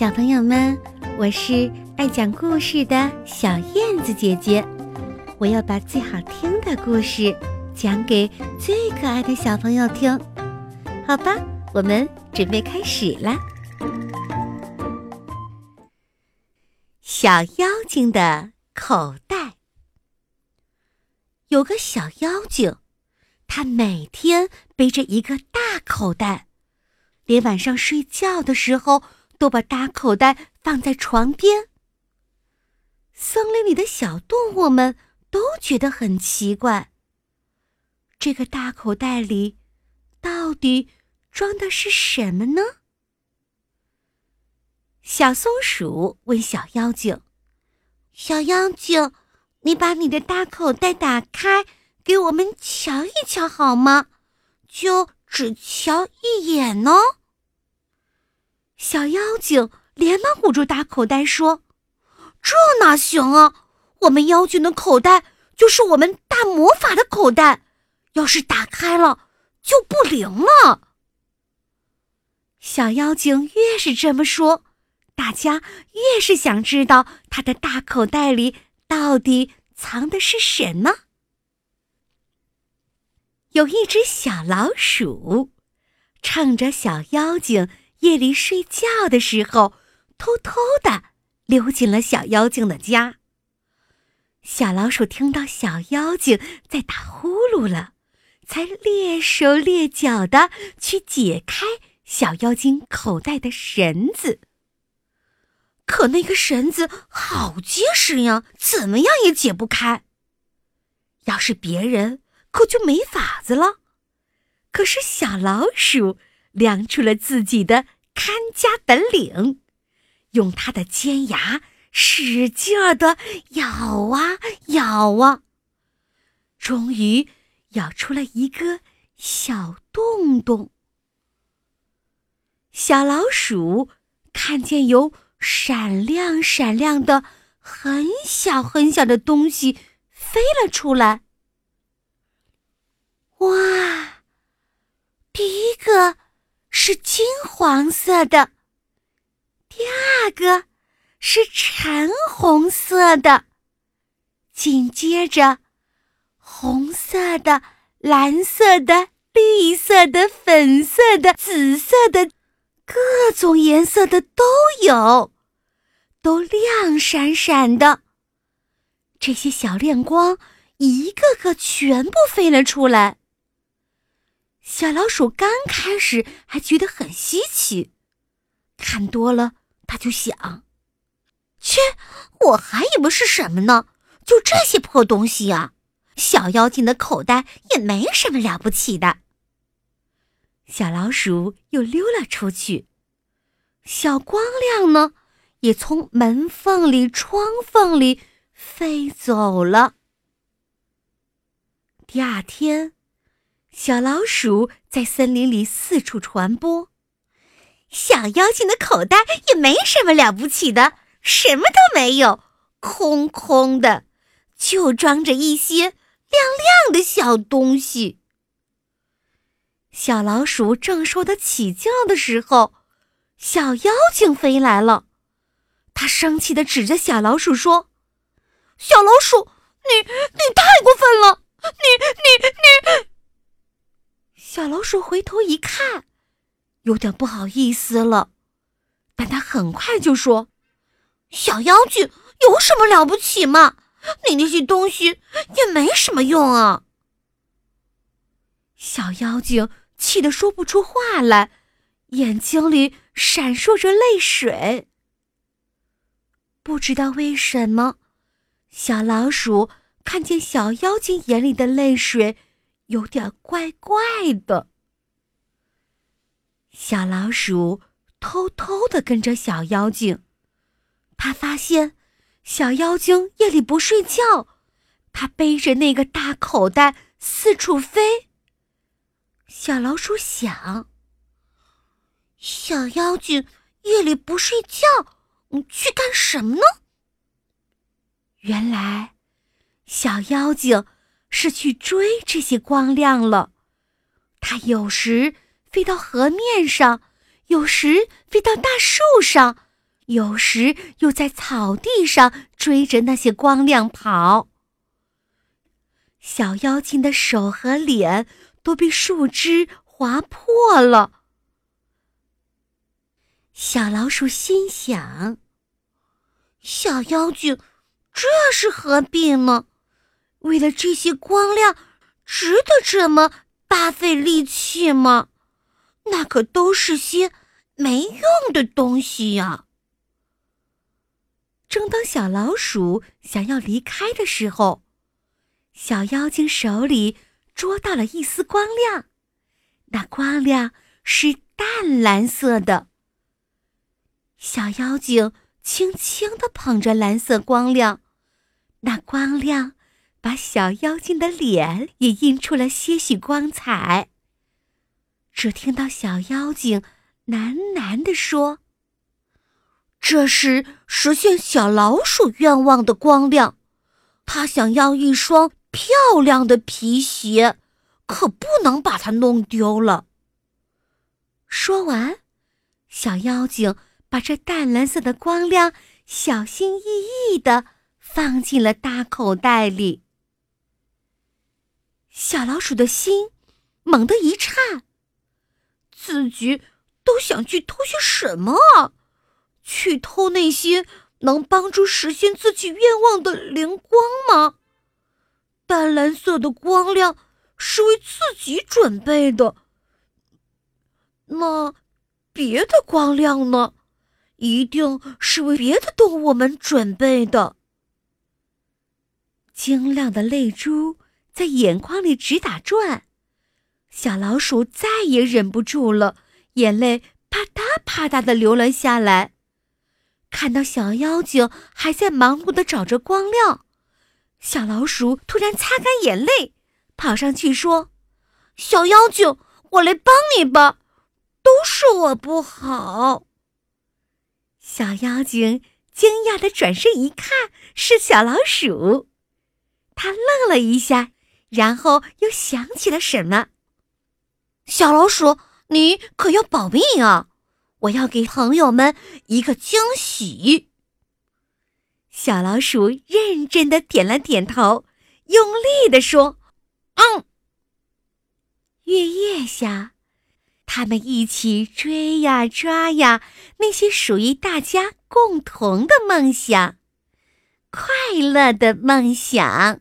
小朋友们，我是爱讲故事的小燕子姐姐，我要把最好听的故事讲给最可爱的小朋友听，好吧？我们准备开始啦。小妖精的口袋，有个小妖精，他每天背着一个大口袋，连晚上睡觉的时候。都把大口袋放在床边。森林里的小动物们都觉得很奇怪。这个大口袋里到底装的是什么呢？小松鼠问小妖精：“小妖精，你把你的大口袋打开，给我们瞧一瞧好吗？就只瞧一眼哦。”小妖精连忙捂住大口袋说：“这哪行啊！我们妖精的口袋就是我们大魔法的口袋，要是打开了就不灵了。”小妖精越是这么说，大家越是想知道他的大口袋里到底藏的是什么。有一只小老鼠，趁着小妖精。夜里睡觉的时候，偷偷的溜进了小妖精的家。小老鼠听到小妖精在打呼噜了，才蹑手蹑脚的去解开小妖精口袋的绳子。可那个绳子好结实呀，怎么样也解不开。要是别人，可就没法子了。可是小老鼠。亮出了自己的看家本领，用它的尖牙使劲儿的咬啊咬啊，终于咬出了一个小洞洞。小老鼠看见有闪亮闪亮的很小很小的东西飞了出来，哇！第一个。是金黄色的，第二个是橙红色的，紧接着红色的、蓝色的、绿色的、粉色的、紫色的，各种颜色的都有，都亮闪闪的。这些小亮光一个个全部飞了出来。小老鼠刚开始还觉得很稀奇，看多了他就想：“切，我还以为是什么呢？就这些破东西呀！小妖精的口袋也没什么了不起的。”小老鼠又溜了出去，小光亮呢，也从门缝里、窗缝里飞走了。第二天。小老鼠在森林里四处传播，小妖精的口袋也没什么了不起的，什么都没有，空空的，就装着一些亮亮的小东西。小老鼠正说得起劲的时候，小妖精飞来了，他生气的指着小老鼠说：“小老鼠，你你太过分了，你你你！”小老鼠回头一看，有点不好意思了，但他很快就说：“小妖精有什么了不起嘛？你那些东西也没什么用啊！”小妖精气得说不出话来，眼睛里闪烁着泪水。不知道为什么，小老鼠看见小妖精眼里的泪水。有点怪怪的。小老鼠偷偷的跟着小妖精，他发现小妖精夜里不睡觉，他背着那个大口袋四处飞。小老鼠想：小妖精夜里不睡觉，去干什么呢？原来，小妖精。是去追这些光亮了，它有时飞到河面上，有时飞到大树上，有时又在草地上追着那些光亮跑。小妖精的手和脸都被树枝划破了。小老鼠心想：“小妖精，这是何必呢？为了这些光亮，值得这么大费力气吗？那可都是些没用的东西呀！”正当小老鼠想要离开的时候，小妖精手里捉到了一丝光亮，那光亮是淡蓝色的。小妖精轻轻地捧着蓝色光亮，那光亮把小妖精的脸也映出了些许光彩。只听到小妖精喃喃地说：“这是实现小老鼠愿望的光亮，他想要一双。”漂亮的皮鞋，可不能把它弄丢了。说完，小妖精把这淡蓝色的光亮小心翼翼地放进了大口袋里。小老鼠的心猛地一颤，自己都想去偷些什么啊？去偷那些能帮助实现自己愿望的灵光吗？淡蓝色的光亮是为自己准备的，那别的光亮呢？一定是为别的动物们准备的。晶亮的泪珠在眼眶里直打转，小老鼠再也忍不住了，眼泪啪嗒啪嗒的流了下来。看到小妖精还在忙碌的找着光亮。小老鼠突然擦干眼泪，跑上去说：“小妖精，我来帮你吧，都是我不好。”小妖精惊讶的转身一看，是小老鼠，他愣了一下，然后又想起了什么：“小老鼠，你可要保密啊！我要给朋友们一个惊喜。”小老鼠认真的点了点头，用力的说：“嗯。”月夜下，他们一起追呀抓呀，那些属于大家共同的梦想，快乐的梦想。